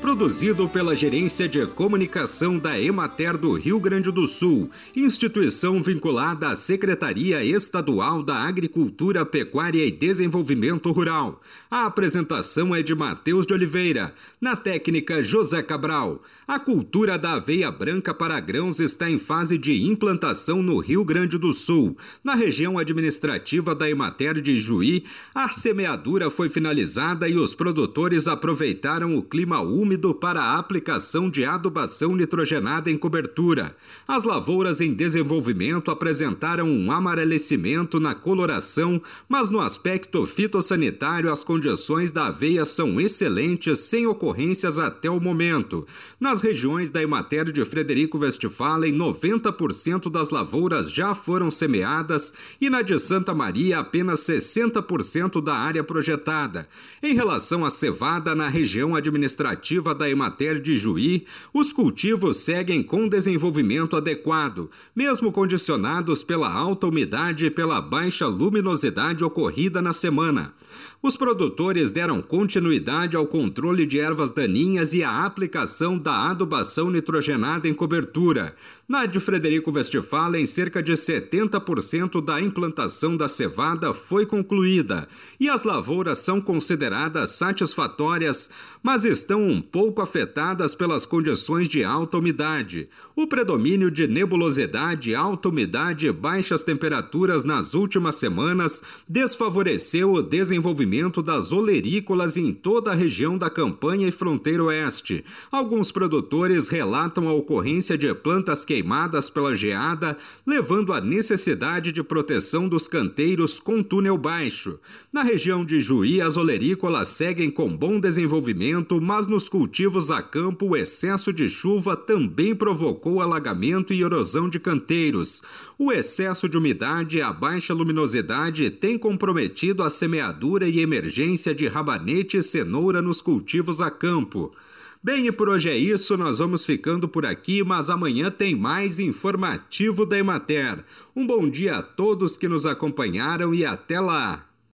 produzido pela Gerência de Comunicação da Emater do Rio Grande do Sul, instituição vinculada à Secretaria Estadual da Agricultura, Pecuária e Desenvolvimento Rural. A apresentação é de Matheus de Oliveira, na técnica José Cabral. A cultura da aveia branca para grãos está em fase de implantação no Rio Grande do Sul. Na região administrativa da Emater de Juí, a semeadura foi finalizada e os produtores aproveitaram o clima úmido úmido para a aplicação de adubação nitrogenada em cobertura. As lavouras em desenvolvimento apresentaram um amarelecimento na coloração, mas no aspecto fitossanitário as condições da aveia são excelentes, sem ocorrências até o momento. Nas regiões da Emater de Frederico Westphalen, 90% das lavouras já foram semeadas e na de Santa Maria apenas 60% da área projetada. Em relação à cevada na região administrativa da Emater de Juí, os cultivos seguem com desenvolvimento adequado, mesmo condicionados pela alta umidade e pela baixa luminosidade ocorrida na semana. Os produtores deram continuidade ao controle de ervas daninhas e à aplicação da adubação nitrogenada em cobertura. Na de Frederico Westphalen, cerca de 70% da implantação da cevada foi concluída e as lavouras são consideradas satisfatórias, mas estão um pouco afetadas pelas condições de alta umidade. O predomínio de nebulosidade, alta umidade e baixas temperaturas nas últimas semanas desfavoreceu o desenvolvimento das olerícolas em toda a região da campanha e fronteira oeste. Alguns produtores relatam a ocorrência de plantas queimadas pela geada, levando à necessidade de proteção dos canteiros com túnel baixo. Na região de Juí, as olerícolas seguem com bom desenvolvimento, mas nos cultivos a campo, o excesso de chuva também provocou alagamento e erosão de canteiros. O excesso de umidade e a baixa luminosidade têm comprometido a semeadura emergência de rabanete e cenoura nos cultivos a campo. Bem, e por hoje é isso, nós vamos ficando por aqui, mas amanhã tem mais informativo da Emater. Um bom dia a todos que nos acompanharam e até lá!